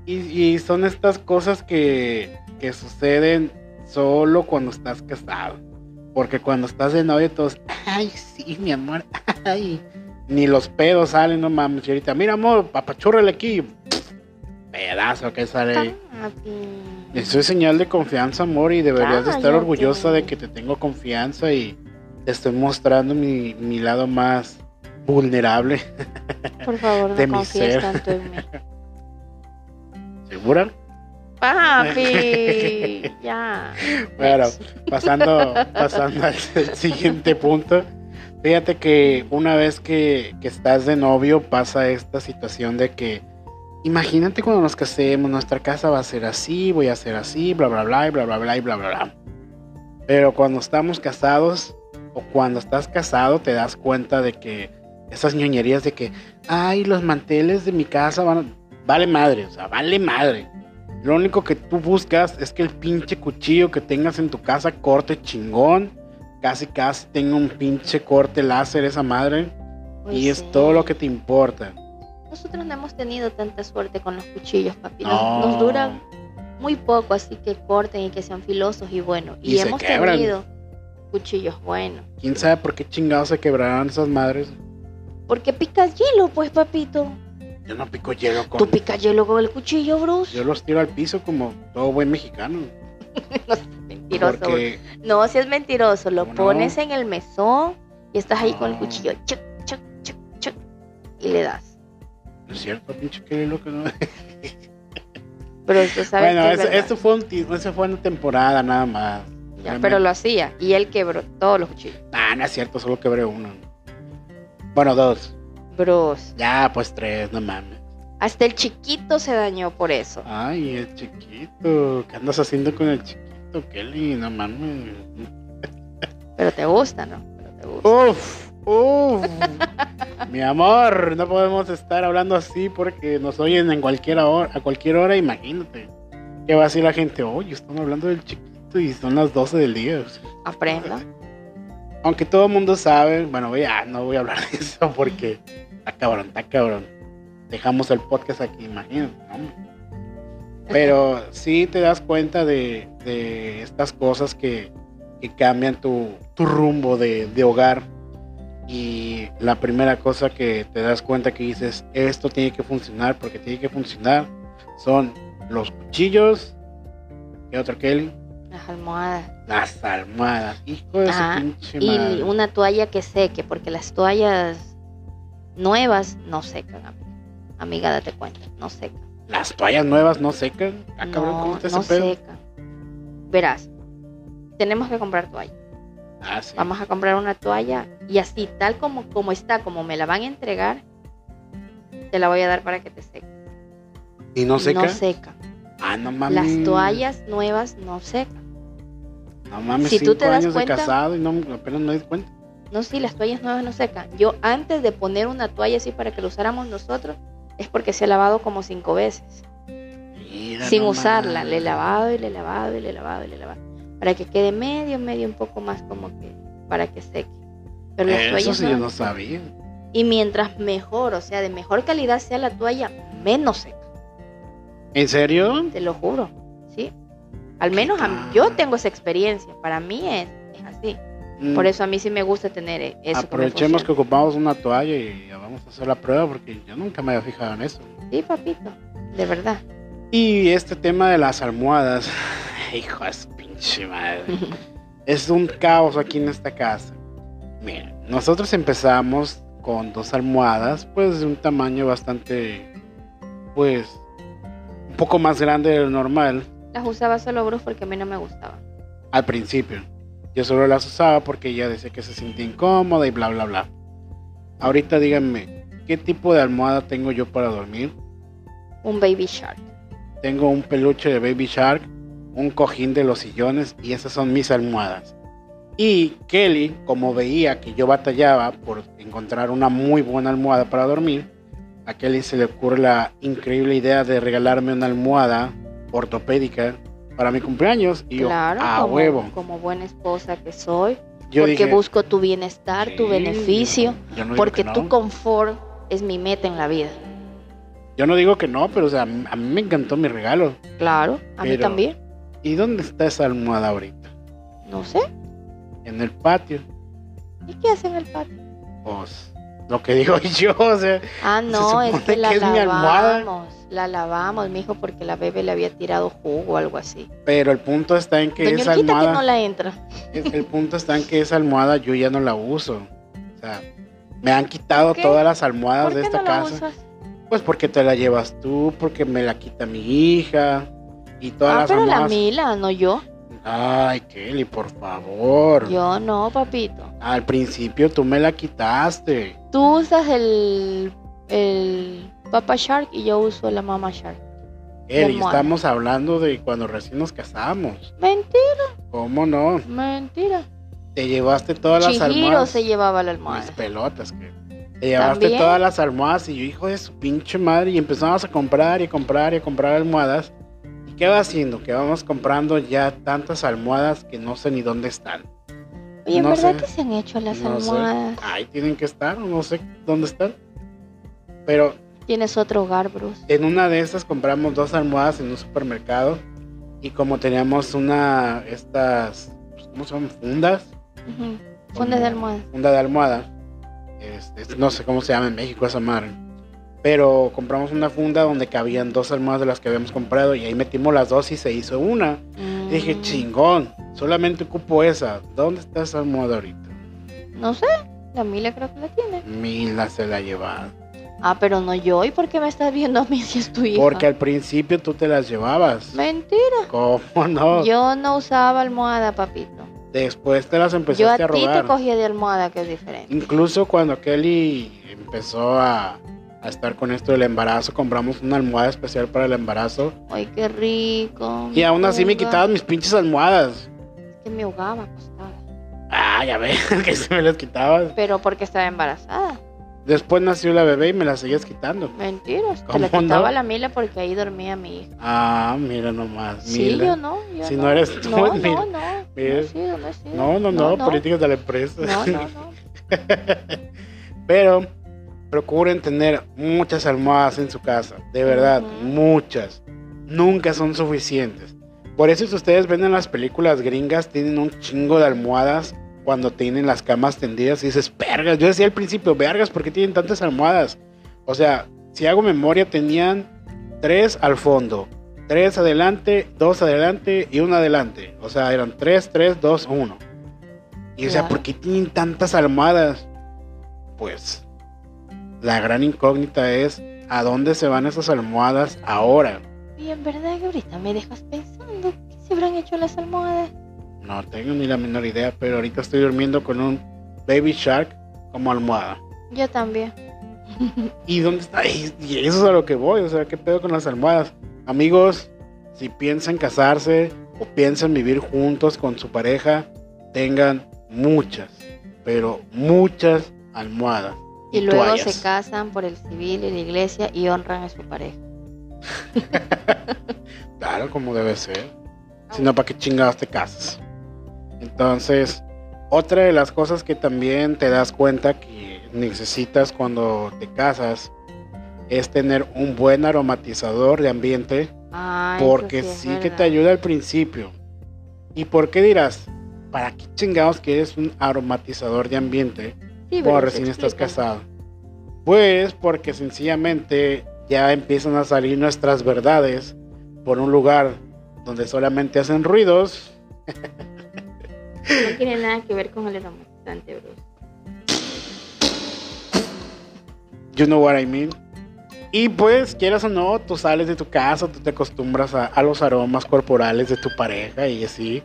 Y, y son estas cosas que, que suceden solo cuando estás casado. Porque cuando estás de novio todos, ay, sí, mi amor, ay. Ni los pedos salen, no mames. Y ahorita, mira, amor, papachúrrale aquí. Pedazo que sale ahí. Eso es señal de confianza, amor, y deberías de estar orgullosa de que te tengo confianza y te estoy mostrando mi, mi lado más vulnerable. Por favor, De no mi ser. tanto en mí. ¿Segura? Papi, ya. Bueno, pasando, pasando al siguiente punto. Fíjate que una vez que, que estás de novio pasa esta situación de que imagínate cuando nos casemos, nuestra casa va a ser así, voy a ser así, bla bla bla, y bla bla bla, y bla bla bla. Pero cuando estamos casados o cuando estás casado te das cuenta de que esas ñoñerías de que, ay, los manteles de mi casa van. Vale madre, o sea, vale madre. Lo único que tú buscas es que el pinche cuchillo que tengas en tu casa corte chingón. Casi casi tenga un pinche corte láser esa madre. Pues y es todo lo que te importa. Nosotros no hemos tenido tanta suerte con los cuchillos, papi. Nos, No. nos duran muy poco, así que corten y que sean filosos y buenos. Y, hemos quebran. tenido cuchillos buenos. ¿Quién sabe por qué chingados se quebrarán esas madres? Porque picas hielo, pues, papito. Yo no pico hielo con... Tú picas hielo con el cuchillo, Bruce. Yo los tiro al piso como todo buen mexicano. No seas mentiroso. Porque No, si es mentiroso, lo pones en el mesón y estás ahí con el No. cuchillo, chuc, chuc, chuc, chuc, y le das. no es cierto, pinche que loco, ¿no? Pero tú sabes Bueno, que es eso, eso fue un eso fue una temporada nada más. Ya, pero lo hacía y él quebró todos los cuchillos. Ah, no es cierto, solo quebré uno. Bueno, dos. Bros. Ya, pues tres, no mames. Hasta el chiquito se dañó por eso. Ay, el chiquito. ¿Qué andas haciendo con el chiquito, Kelly? No mames. Pero te gusta, ¿no? Pero te gusta. Uf, uf. Mi amor, no podemos estar hablando así porque nos oyen en cualquier hora, a cualquier hora, imagínate. ¿Qué va a decir la gente? Oye, están hablando del chiquito y son las 12 del día. Aprenda. Aunque todo el mundo sabe, bueno, ya no voy a hablar de eso porque está cabrón, está cabrón. Dejamos el podcast aquí, imagínate, hombre. Pero sí te das cuenta de, de estas cosas que, que cambian tu, tu rumbo de, de hogar. Y la primera cosa que te das cuenta que dices, esto tiene que funcionar porque tiene que funcionar, son los cuchillos. ¿Qué otro, Kelly? Las almohadas. Las almohadas. Hijo de Ajá, su pinche Y madre. una toalla que seque, porque las toallas nuevas no secan, amiga. Amiga, date cuenta, no secan. Las toallas nuevas no secan. Ah, cabrón, no, ¿cómo no secan. Verás, tenemos que comprar toalla. Ah, sí. Vamos a comprar una toalla y así, tal como, como está, como me la van a entregar, te la voy a dar para que te seque. ¿Y no seca? No seca. Ah, no mames. Las toallas nuevas no secan. No mames, Si tú te das años cuenta- de casado y no, apenas me di cuenta. No, sí, las toallas nuevas no secan. Yo antes de poner una toalla así para que lo usáramos nosotros, es porque se ha lavado como cinco veces. Mira, sin usarla. Le he lavado y le he lavado y le he lavado y le he lavado. Para que quede medio, medio un poco más como que, para que seque. Pero las Eso toallas sí yo no sabía. Y mientras mejor, o sea, de mejor calidad sea la toalla, menos seca. ¿En serio? Te lo juro. ¿Sí? Al menos a mí- tal? yo tengo esa experiencia. Para mí es, es así. Mm, Por eso a mí sí me gusta tener eh, eso. Aprovechemos que ocupamos una toalla y vamos a hacer la prueba porque yo nunca me había fijado en eso. Sí, papito. De verdad. Y este tema de las almohadas, hijo de su pinche madre, es un caos aquí en esta casa. Mira, nosotros empezamos con dos almohadas, pues de un tamaño bastante, pues, un poco más grande de lo normal Las usaba solo Bruce porque a mí no me gustaba. al principio. Yo solo las usaba porque ella decía que se sentía incómoda y bla, bla, bla. Ahorita díganme, ¿qué tipo de almohada tengo yo para dormir? Un baby shark. Tengo un peluche de Baby Shark, un cojín de los sillones y esas son mis almohadas. Y Kelly, como veía que yo batallaba por encontrar una muy buena almohada para dormir, a Kelly se le ocurre la increíble idea de regalarme una almohada ortopédica para mi cumpleaños. Y yo, a como, huevo. como buena esposa que soy. Yo porque dije, busco tu bienestar, tu "Sí, beneficio. yo no digo porque que no". tu confort es mi meta en la vida. Yo no digo que no, pero o sea, a mí a mí me encantó mi regalo. Claro, a mí también. ¿Y dónde está esa almohada ahorita? No sé. En el patio. ¿Y qué hacen en el patio? Pues lo que digo yo, o sea, Ah, Se no, es que la que es mi almohada. lavamos. La lavamos, mijo, porque la bebé le había tirado jugo o algo así. pero el punto está en que Doña esa que almohada, no la entra. el, el punto está en que esa almohada yo ya no la uso. O sea, me han quitado todas las almohadas ¿Por de esta no la casa. usas? Pues porque te la llevas tú, porque me la quita mi hija y todas Ah, las pero la almohadas. Mila, no yo. Ay, Kelly, por favor. Yo no, papito. Al principio tú me la quitaste. Tú usas el, el Papa Shark y yo uso la Mama Shark. Almohada. estamos hablando de cuando recién nos casamos. Mentira, ¿Cómo no? mentira. Te llevaste todas las almohadas. se llevaba la Mis almohada. pelotas, que te llevaste ¿También? todas las almohadas y yo, hijo de su pinche madre, y empezamos a comprar y a comprar y a comprar almohadas. ¿Y qué va haciendo? Que vamos comprando ya tantas almohadas que no sé ni dónde están. Oye, ¿en no verdad sé. que se han hecho las No sé. almohadas? Ahí tienen que estar, no sé dónde están. Pero Tienes otro hogar, Bruce. en una de estas compramos dos almohadas en un supermercado. Y como teníamos una, estas, pues, ¿cómo se llaman? Fundas. Fundas de almohada. funda de almohada. Este, no sé cómo se llama en México esa madre. Pero compramos una funda donde cabían dos almohadas de las que habíamos comprado y ahí metimos las dos y se hizo una. Mm, Dije, chingón, solamente ocupo esa. ¿Dónde está esa almohada ahorita? No sé, la Mila creo que la tiene. Mila se la llevaba. Ah, pero no yo. ¿Y por qué me estás viendo a mí si es tu hija? Porque al principio tú te las llevabas. Mentira. ¿Cómo no? Yo no usaba almohada, papito. Después te las Yo a empezaste a, ti te robar. cogía de almohada, que es diferente. Incluso cuando Kelly empezó a, a estar con esto del embarazo, compramos una almohada especial para el embarazo. Ay, qué rico. Y aún así me quitaban mis pinches almohadas. Es que me ahogaba acostada. Ah, ya ves, que se me las quitabas. Pero porque estaba embarazada. Después nació la bebé y me las seguías quitando. Mentiras. Te ¿Cómo la quitaba no? la Mila porque ahí dormía mi hija. Ah, mira nomás. Sí, Mila. yo no. yo Si no eres tú, No, mira, no, mira. sido, no. No, no, no, políticas de la empresa. No, no, no. Pero procuren tener muchas almohadas en su casa, de verdad, muchas. Nunca son suficientes. Por eso si ustedes ven en las películas gringas, tienen un chingo de almohadas cuando tienen las camas tendidas y dices, vergas. Yo decía al principio, vergas, ¿por qué tienen tantas almohadas? O sea, si hago memoria, tenían tres al fondo, tres adelante, dos adelante y uno adelante. O sea, eran tres, tres, dos, uno. Y o sea. ¿por qué tienen tantas almohadas? Pues la gran incógnita es a dónde se van esas almohadas ahora. Y en verdad que ahorita me dejas pensando. ¿Qué se habrán hecho las almohadas? No tengo ni la menor idea, pero ahorita estoy durmiendo con un Baby Shark como almohada. Yo también. ¿Y dónde está? Y eso es a lo que voy, o sea, ¿qué pedo con las almohadas? Amigos, si piensan casarse o piensan vivir juntos con su pareja, tengan muchas, pero muchas almohadas. Y luego toallas. se casan por el civil y la iglesia y honran a su pareja. Claro, como debe ser. Si no, ¿para qué chingados te casas? Entonces, otra de las cosas que también te das cuenta que necesitas cuando te casas es tener un buen aromatizador de ambiente porque sí, sí, que te ayuda al principio. ¿Y por qué dirás? ¿Para qué chingados quieres un aromatizador de ambiente Sí, pero recién estás casado? Pues porque sencillamente ya empiezan a salir nuestras verdades por un lugar donde solamente hacen ruidos. No tiene nada que ver con el aromatizante, Bruce. You know what I mean. Y pues, quieras o no, tú sales de tu casa, tú te acostumbras a, a los aromas corporales de tu pareja y así.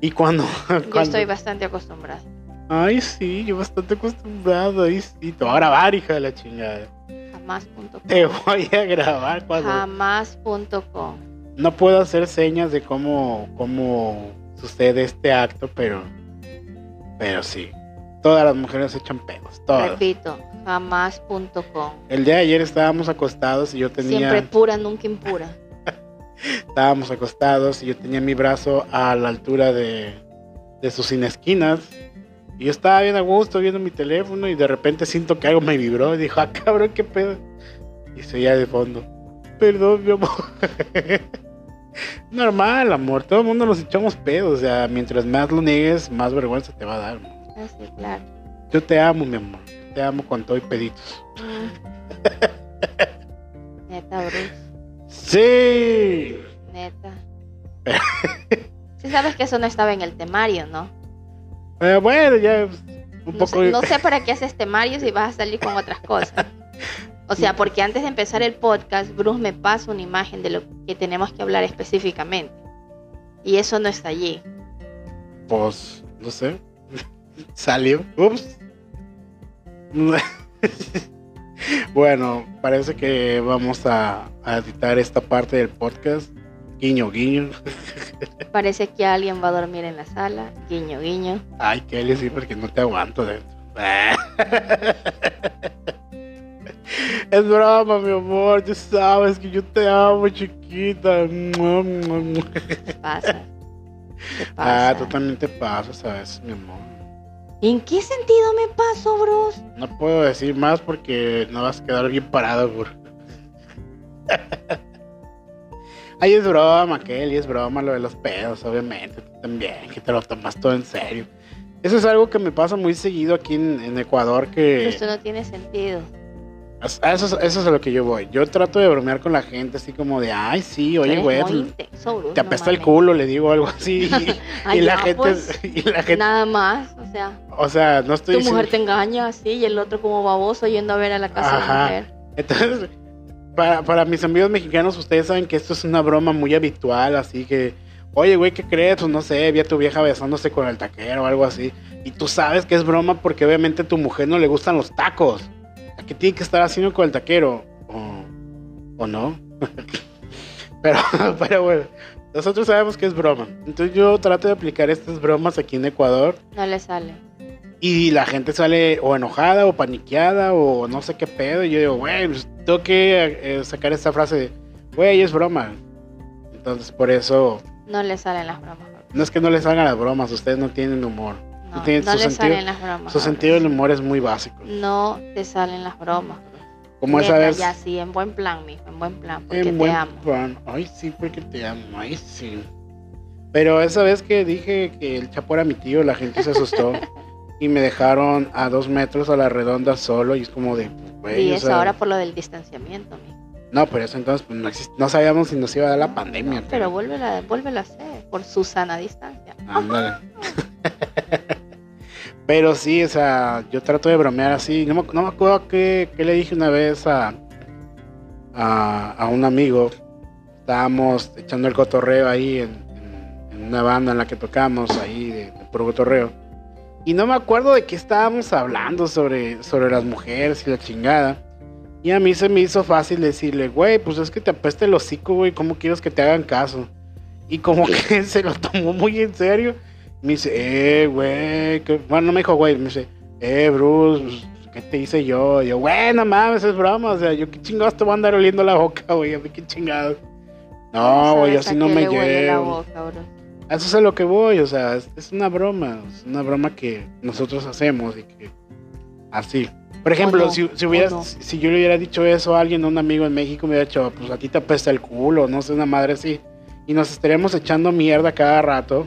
Y cuando, Yo cuando- estoy bastante acostumbrada. Ay, sí, yo bastante acostumbrado. Ay, sí, te voy a grabar, hija de la chingada. Jamás.com. Te voy a grabar cuando... Jamás.com. No puedo hacer señas de cómo, cómo sucede este acto, pero... Pero sí. Todas las mujeres echan pedos, todas. Repito, jamás.com. El día de ayer estábamos acostados y yo tenía... Siempre pura, nunca impura. Estábamos acostados y yo tenía mi brazo a la altura de, de sus esquinas. Y yo estaba bien a gusto viendo mi teléfono y de repente siento que algo me vibró y dijo, ah, cabrón, qué pedo. Y se oía de fondo, perdón, mi amor. Normal, amor, todo el mundo nos echamos pedos. O sea, mientras más lo niegues, más vergüenza te va a dar. amor. Así, claro. Yo te amo, mi amor. Te amo con todo y peditos. Mm. Neta, Bruce. Sí. Neta. Si sabes que eso no estaba en el temario, ¿no? Eh, bueno, ya un No poco... sé, no sé para qué haces temario si vas a salir con otras cosas. O sea, porque antes de empezar el podcast, Bruce me pasa una imagen de lo que tenemos que hablar específicamente. Y eso no está allí. Pues, no sé. Salió. Ups. bueno, parece que vamos a, a editar esta parte del podcast. Guiño, guiño. Parece que alguien va a dormir en la sala. Guiño, guiño. Ay, Kelly, sí, porque no te aguanto dentro. Es broma, mi amor. Ya sabes que yo te amo, chiquita. ¿Qué pasa? ¿Qué pasa? Ah, tú también te pasas, ¿sabes, mi amor? ¿En qué sentido me paso, Bruce? No puedo decir más porque no vas a quedar bien parado, por. Ay, es broma, Kelly, es broma lo de los pedos, obviamente. Tú también, que te lo tomas todo en serio. Eso es algo que me pasa muy seguido aquí en, en Ecuador, que... Esto no tiene sentido. Eso, es- eso es a lo que yo voy. Yo trato de bromear con la gente, así como de, ay, sí, oye, güey, pues, intenso, Bruce, te no apesta el mames. culo, le digo algo así. Y, Ay, y la gente, pues, y la gente, Nada más, o sea, o sea, no estoy tu diciendo- mujer te engaña así y el otro como baboso yendo a ver a la casa Ajá. de mujer. Entonces, para, para mis amigos mexicanos, ustedes saben que esto es una broma muy habitual, así que, oye, güey, ¿qué crees? Pues no sé, vi a tu vieja besándose con el taquero o algo así. Y tú sabes que es broma porque obviamente a tu mujer no le gustan los tacos. que tiene que estar haciendo con el taquero. O, o no. pero, pero bueno, nosotros sabemos que es broma. Entonces yo trato de aplicar estas bromas aquí en Ecuador. No le sale. Y la gente sale o enojada o paniqueada o no sé qué pedo. Y yo digo, güey, pues, tengo que eh, sacar esta frase de, güey, es broma. Entonces por eso... No le salen las bromas. No es que no les hagan las bromas, ustedes no tienen humor. No, tienen no su le sentido- salen las bromas. Su sentido del humor es muy básico. No te salen las bromas. bro. Como esa vez... Ya sí, en buen plan, mijo, en buen plan, porque En te buen amo. plan. Ay, sí, porque te amo. Ay, sí. Pero esa vez que dije que el Chapo era mi tío, la gente se asustó. y me dejaron a dos metros a la redonda solo. Y es como de, pues. Y o sea, ahora por lo del distanciamiento. No, pero eso entonces pues, no, no sabíamos si nos iba a dar la pandemia. No, pero vuélvelo a, vuélvelo a hacer por su sana distancia. Ándale. Pero sí, o sea, yo trato de bromear así. No me, no me acuerdo qué, qué le dije una vez a, a, a un amigo. Estábamos echando el cotorreo ahí en, en- en una banda en la que tocamos, ahí de, de puro cotorreo. Y no me acuerdo de qué estábamos hablando sobre, sobre las mujeres y la chingada. Y a mí se me hizo fácil decirle, güey, pues es que te apesta el hocico, güey, ¿cómo quieres que te hagan caso? Y como que se lo tomó muy en serio. Me dice, eh, güey. que- Bueno, no me dijo, güey. Me dice, eh, Bruce, pues, ¿qué te hice yo? Y yo, güey, no mames, es broma. O sea, yo qué chingados te voy a andar oliendo la boca, güey. A mí qué chingados. No, güey, ¿Sabes así no me le huele la llevo. boca, bro? Eso es a lo que voy, o sea, es, una broma. Es una broma que nosotros hacemos y que. Así. Por ejemplo, no, si, si, no. si yo le hubiera dicho eso a alguien, a un amigo en México, me hubiera dicho, pues a ti te apesta el culo, no sé, una madre así. Y nos estaríamos echando mierda cada rato.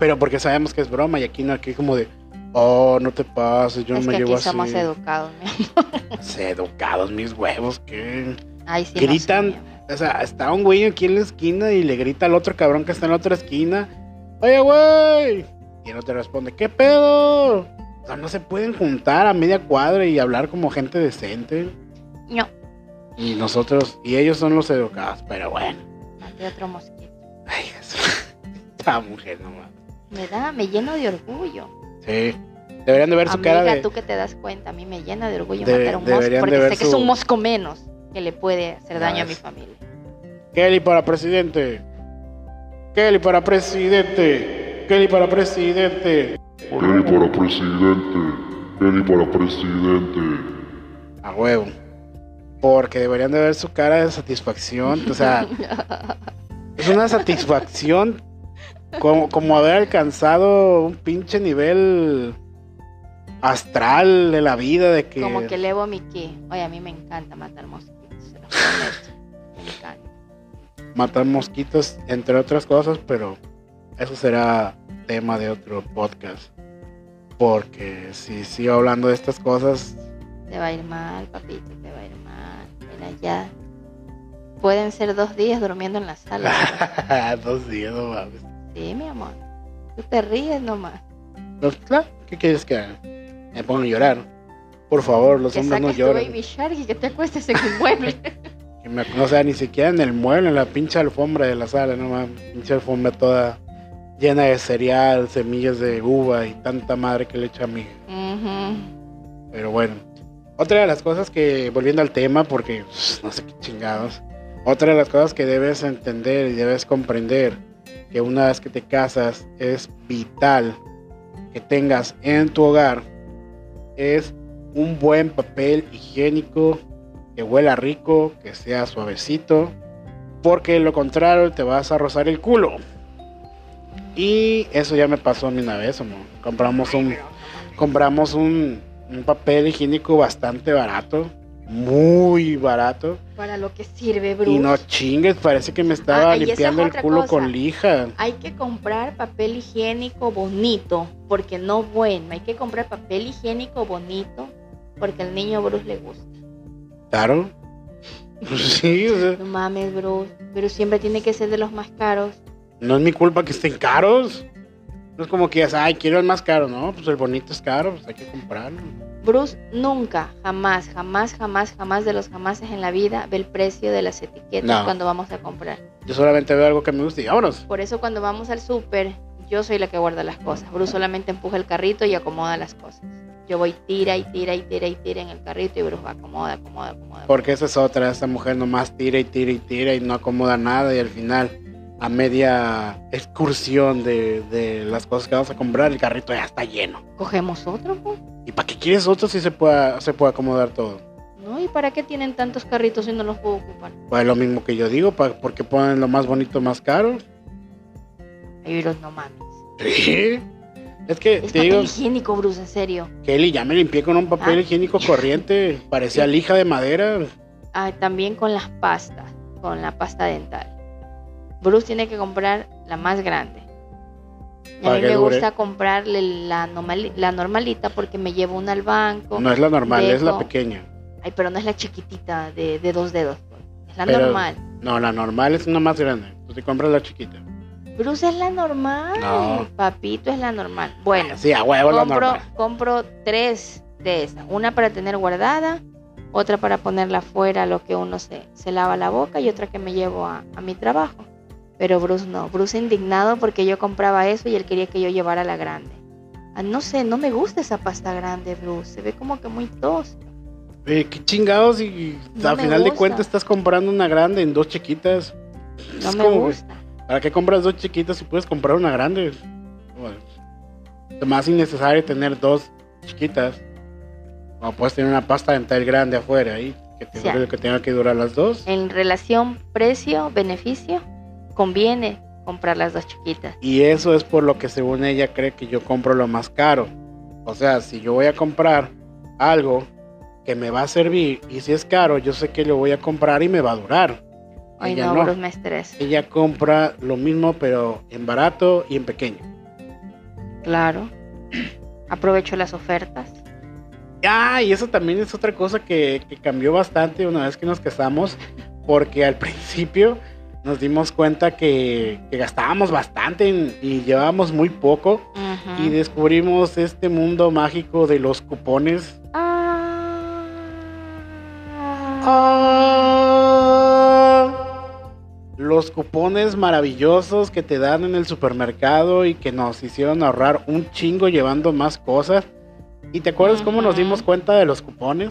Pero porque sabemos que es broma y aquí no, aquí como de, oh, no te pases, yo no es me que llevo aquí somos así. educados, mi amor. Educados mis huevos, que... No Gritan. O sea, está un güey aquí en la esquina y le grita al otro cabrón que está en la otra esquina. Oye, güey. Y el otro responde, ¿qué pedo? O sea, no se pueden juntar a media cuadra y hablar como gente decente. No, Y nosotros, y ellos son los educados, pero bueno. maté otro mosquito. Ay, eso. Esta mujer nomás. Me da, me lleno de orgullo. Sí. Deberían de ver su Amiga, cara de... tú que te das cuenta, a mí me llena de orgullo De- matar un mosco de porque sé que es su- un mosco menos que le puede hacer daño a mi familia. Kelly para presidente. Kelly para presidente. Kelly para presidente. Kelly para presidente. Kelly para presidente. A huevo. Porque deberían de ver su cara de satisfacción. O sea, es una satisfacción como, como haber alcanzado un pinche nivel astral de la vida de que... Como que elevo mi ki. Oye, a mí me encanta matar mosquitos, matar mosquitos, entre otras cosas, pero eso será tema de otro podcast. Porque si sigo hablando de estas cosas, Te va a ir mal, papito, te va a ir mal. Mira, ya. Pueden ser dos días durmiendo en la sala. dos días, no mames. Sí, mi amor. Tú te ríes nomás. Pues, claro, ¿qué quieres que haga? Me pongo a llorar. Por favor, los que hombres no tu lloran. baby shark y que te acuestes en un mueble. Que me- o sea, ni siquiera en el mueble, en la pinche alfombra de la sala, no mames. Pinche alfombra toda llena de cereal, semillas de uva y tanta madre que le echa a mi. Ujú. Pero bueno. Otra de las cosas que, volviendo al tema, porque pues, no sé qué chingados. Otra de las cosas que debes entender y debes comprender que una vez que te casas es vital que tengas en tu hogar es un buen papel higiénico que huela rico, que sea suavecito, porque lo contrario te vas a rozar el culo. Y eso ya me pasó a mí una vez, amor. Compramos un compramos un, un papel higiénico bastante barato, muy barato. Para lo que sirve, Bruce. Y no chingues, parece que me estaba Ah, es limpiando el culo cosa. con lija. Hay que comprar papel higiénico bonito, porque no bueno. Hay que comprar papel higiénico bonito, porque al niño Bruce le gusta. Claro. Pues sí, o sea, No mames, Bruce. Pero siempre tiene que ser de los más caros. no es mi culpa que estén caros. No es como que digas, ay, quiero el más caro. No, pues el bonito es caro, pues hay que comprarlo. Bruce nunca, jamás, jamás, jamás, jamás de los jamases en la vida ve el precio de las etiquetas No. cuando vamos a comprar. Yo solamente veo algo que me guste y vámonos. Por eso cuando vamos al súper, yo soy la que guarda las cosas. Bruce solamente empuja el carrito y acomoda las cosas. Yo voy tira y tira y tira y tira en el carrito y Bruce va acomoda, acomoda, acomoda. Porque esa es otra, esa mujer nomás tira y tira y tira y no acomoda nada y al final a media excursión de, de las cosas que vamos a comprar el carrito ya está lleno. Cogemos otro, pues. ¿Y para qué quieres otro si se puede, se puede acomodar todo? ¿No? ¿Y para qué tienen tantos carritos si no los puedo ocupar? Pues es lo mismo que yo digo, ¿para, ¿por qué ponen lo más bonito más caro? Ay, Bruce, no mames. Sí. Es que Es te papel digo, higiénico, Bruce, en serio. Kelly, ya me limpié con un papel Ah. higiénico corriente, parecía lija de madera. Ah, también con las pastas, con la pasta dental. Bruce tiene que comprar la más grande. Y a mí me dure. gusta comprarle la, normali- la normalita porque me llevo una al banco. No es la normal, es la pequeña. Ay, pero no es la chiquitita de, de dos dedos. pues. Es la Pero- normal. No, la normal es una más grande. Tú te compras la chiquita. Bruce es la normal. No. Papito es la normal. Bueno, Sí, a huevo la compro, normal. compro tres de esas. Una para tener guardada, otra para ponerla afuera, lo que uno se, se lava la boca, y otra que me llevo a, a mi trabajo. Pero Bruce no. Bruce indignado porque yo compraba eso y él quería que yo llevara la grande. Ah, no sé, no me gusta esa pasta grande, Bruce. Se ve como que muy tosca. Eh, qué chingados y No al final de cuentas estás comprando una grande en dos chiquitas. No Es me como, gusta. ¿Para qué compras dos chiquitas si puedes comprar una grande? Bueno, es más innecesario tener dos chiquitas. O puedes tener una pasta dental grande afuera ahí, que, te dure que tenga que durar las dos. En relación precio-beneficio, conviene comprar las dos chiquitas. Y eso es por lo que según ella cree que yo compro lo más caro. O sea, si yo voy a comprar algo que me va a servir y si es caro, yo sé que lo voy a comprar y me va a durar. Ay, Ella no, no. Bruce me estresa. Ella compra lo mismo pero en barato y en pequeño. Claro. Aprovecho las ofertas. Ah, y eso también es otra cosa que, que cambió bastante una vez que nos casamos, porque al principio nos dimos cuenta que, que gastábamos bastante en- y llevábamos muy poco y descubrimos este mundo mágico de los cupones. Ah. Los cupones maravillosos que te dan en el supermercado y que nos hicieron ahorrar un chingo llevando más cosas. ¿Y te acuerdas cómo nos dimos cuenta de los cupones?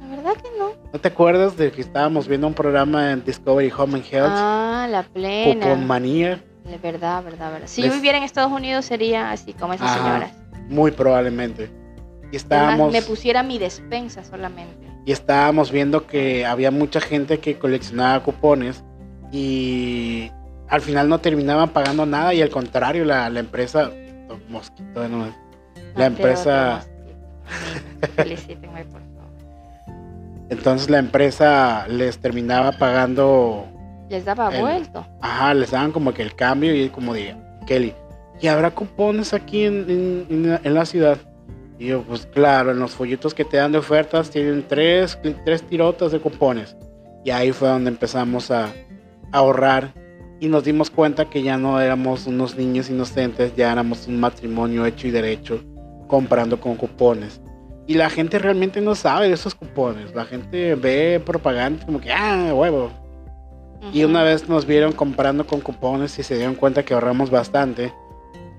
La verdad que no. ¿No te acuerdas de que estábamos viendo un programa en Discovery Home and Health? Ah, la plena. Cupón manía, De verdad, verdad, verdad. Si Les- yo viviera en Estados Unidos sería así como esas Ajá. señoras. muy probablemente. Y Además, estábamos, me pusiera mi despensa solamente. y estábamos viendo que había mucha gente que coleccionaba cupones y al final no terminaban pagando nada y al contrario, la, la empresa... mosquito, no, La Otro, empresa-. Felicítenme, por favor. entonces la empresa les terminaba pagando Les daba El- vuelto. Ajá, les daban como que el cambio y como de Kelly, ¿y habrá cupones aquí en, en- en la, ciudad? Y yo, pues claro, en los folletos que te dan de ofertas tienen tres, tres tirotas de cupones. Y ahí fue donde empezamos a ahorrar y nos dimos cuenta que ya no éramos unos niños inocentes, ya éramos un matrimonio hecho y derecho comprando con cupones. Y la gente realmente no sabe de esos cupones. La gente ve propaganda como que, ah, huevo, y una vez nos vieron comprando con cupones y se dieron cuenta que ahorramos bastante.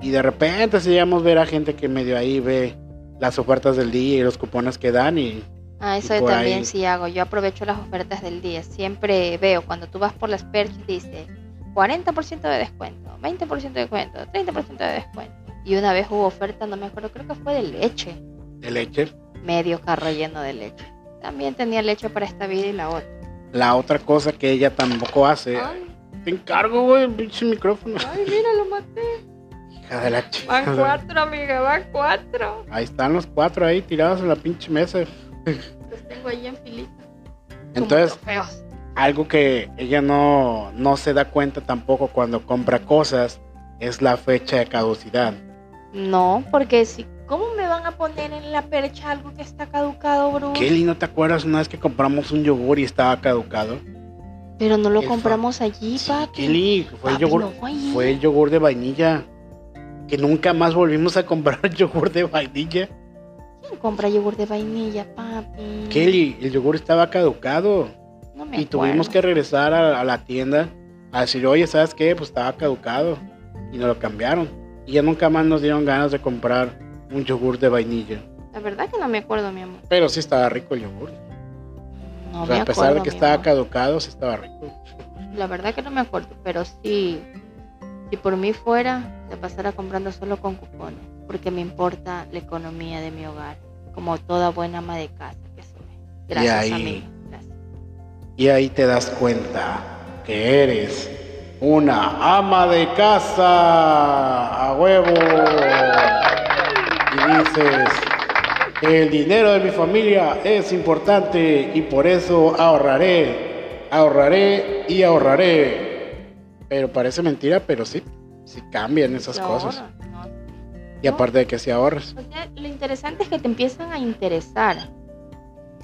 Y de repente sí llegamos a ver a gente que medio ahí ve las ofertas del día y los cupones que dan y Ah, eso yo también ahí- sí hago. Yo aprovecho las ofertas del día. Siempre veo cuando tú vas por las perchas dice 40% de descuento, 20% de descuento, 30% de descuento. Y una vez hubo oferta, no me acuerdo, creo que fue de leche. de leche. Medio carro lleno de leche. También tenía leche para esta vida y la otra. La otra cosa que ella tampoco hace. Ay, Te encargo, güey, el pinche micrófono. ay, mira, lo maté. Hija de la Van chica. cuatro, amiga, van cuatro. Ahí están los cuatro ahí tirados en la pinche mesa. Los tengo ahí en filita. Entonces, algo que ella no, no se da cuenta tampoco cuando compra cosas es la fecha de caducidad. No, porque si. ¿Cómo me van a poner en la percha algo que está caducado, Bruce? Kelly, ¿no te acuerdas una vez que compramos un yogur y estaba caducado? Pero no lo compramos allí, Sí, papi. Kelly, fue el yogur, no fue allí. fue el yogur de vainilla. Que nunca más volvimos a comprar yogur de vainilla. ¿Quién compra yogur de vainilla, papi? Kelly, el yogur estaba caducado. No me Y tuvimos que regresar a, a la tienda a decir, oye, ¿sabes qué? Pues estaba caducado. Y nos lo cambiaron. Y ya nunca más nos dieron ganas de comprar un yogur de vainilla. verdad que no me acuerdo, mi amor. Pero sí estaba rico el yogur. No o sea, me a pesar de que estaba amor. caducado, sí estaba rico. La verdad que no me acuerdo, pero sí, si por mí fuera, se pasara comprando solo con cupones, porque me importa la economía de mi hogar, como toda buena ama de casa que soy. Gracias, ahí- amigo. Gracias. Y ahí te das cuenta que eres una ama de casa a huevo. Y dices el dinero de mi familia es importante y por eso ahorraré, ahorraré y ahorraré. Pero parece mentira, pero sí, sí cambian esas cosas. Y aparte de que si ahorras. O sea, lo interesante es que te empiezan a interesar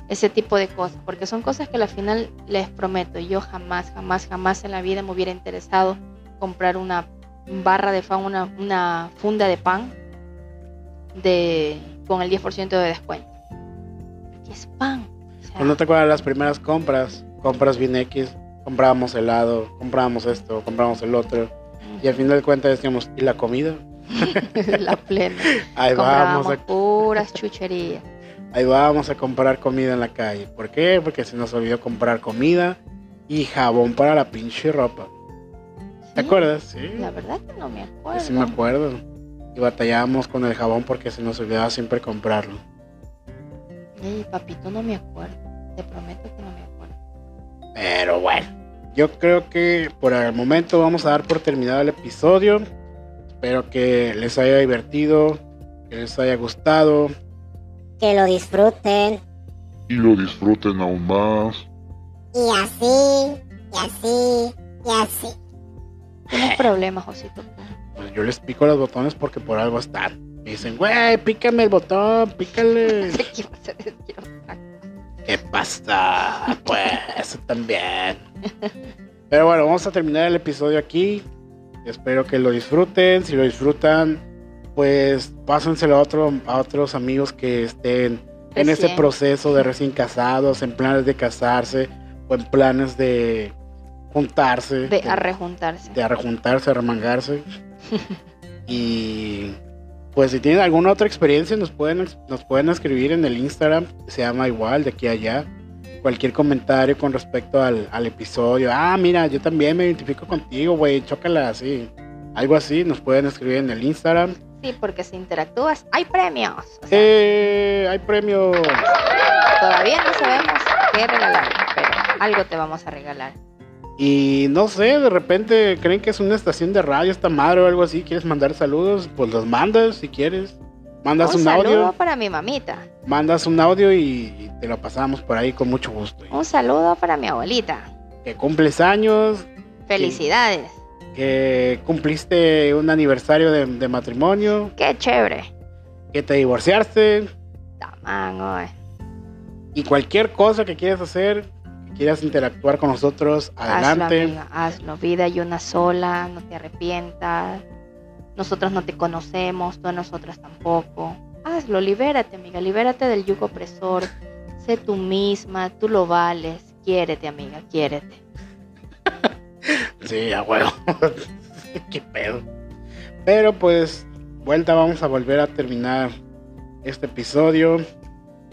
ese tipo de cosas, porque son cosas que al final les prometo, yo jamás, jamás, jamás en la vida me hubiera interesado comprar una barra de pan, una, una funda de pan de con el 10% de descuento. Porque es pan. o sea, ¿O ¿No te acuerdas de las primeras compras? Compras bien X, comprábamos helado, comprábamos esto, comprábamos el otro. Y al final de cuentas decíamos, ¿y la comida? la plena. Ahí vamos, a, puras chucherías. ahí vamos a comprar comida en la calle. ¿Por qué? Porque se nos olvidó comprar comida y jabón para la pinche ropa. ¿Te Sí, acuerdas? Sí. La verdad que no me acuerdo. Sí me acuerdo. Y batallábamos con el jabón porque se nos olvidaba siempre comprarlo. Ey, papito, no me acuerdo. Te prometo que no me acuerdo. Pero bueno, yo creo que por el momento vamos a dar por terminado el episodio. Espero que les haya divertido, que les haya gustado. que lo disfruten. Y lo disfruten aún más. Y así, y así, y así. Tienes problemas, Josito. Pues yo les pico los botones porque por algo están. Me dicen, güey, pícame el botón, pícale. ¿Qué pasa? Pues eso también. Pero bueno, vamos a terminar el episodio aquí. Espero que lo disfruten. Si lo disfrutan, pues pásenselo a, otro, a otros amigos que estén en ese Recién. proceso de recién casados, en planes de casarse o en planes de juntarse. De arrejuntarse. de arrejuntarse, arremangarse. y pues si tienen alguna otra experiencia nos pueden, nos pueden escribir en el Instagram, se llama igual de aquí a allá. Cualquier comentario con respecto al, al episodio. Ah, mira, yo también me identifico contigo, güey, chócala así. Algo así, nos pueden escribir en el Instagram. Sí, porque si interactúas, hay premios. O sea, ¡Eh! ¡Hay premios! todavía no sabemos qué regalar, pero algo te vamos a regalar. Y no sé, de repente creen que es una estación de radio esta madre o algo así. ¿Quieres mandar saludos? Pues los mandas si quieres. Mandas Un un, saludo audio. para mi mamita. Mandas un audio y, te lo pasamos por ahí con mucho gusto. Un saludo para mi abuelita. Que cumples años, Felicidades. que cumpliste un aniversario de, de matrimonio, Qué chévere. que te divorciaste Tamán, y cualquier cosa que quieras hacer, que quieras interactuar con nosotros, Hazlo, adelante. amiga, hazlo. Vida y una sola, no te arrepientas. Nosotros no te conocemos, tú a nosotras tampoco. Hazlo, libérate, amiga, libérate del yugo opresor. Sé tú misma, tú lo vales. Quiérete, amiga, quiérete. Sí, a huevo. Qué pedo. Pero pues, vuelta, vamos a volver a terminar este episodio.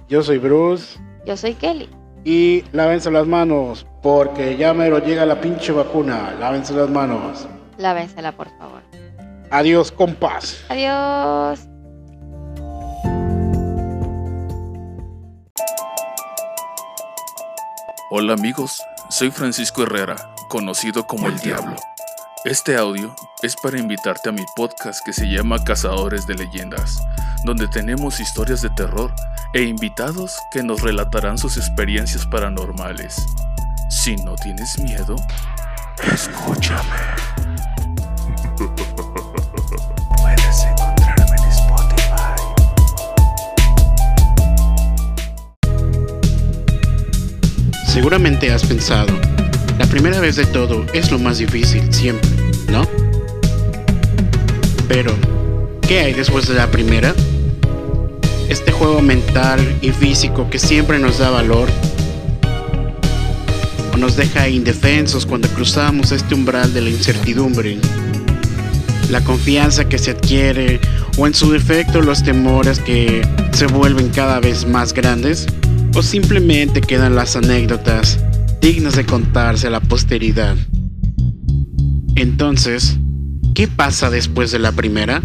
Yo soy Bruce. Yo soy Kelly. Y lávense las manos, porque ya mero llega la pinche vacuna. Lávense las manos. Lávensela, por favor. Adiós, compas. Adiós. Hola amigos, soy Francisco Herrera, conocido como El Diablo. Este audio es para invitarte a mi podcast que se llama Cazadores de Leyendas, donde tenemos historias de terror e invitados que nos relatarán sus experiencias paranormales. Si no tienes miedo, escúchame. Seguramente has pensado, la primera vez de todo es lo más difícil siempre, ¿no? Pero, ¿qué hay después de la primera? Este juego mental y físico que siempre nos da valor o nos deja indefensos cuando cruzamos este umbral de la incertidumbre. La confianza que se adquiere o en su defecto los temores que se vuelven cada vez más grandes, o simplemente quedan las anécdotas dignas de contarse a la posteridad. Entonces, ¿qué pasa después de la primera?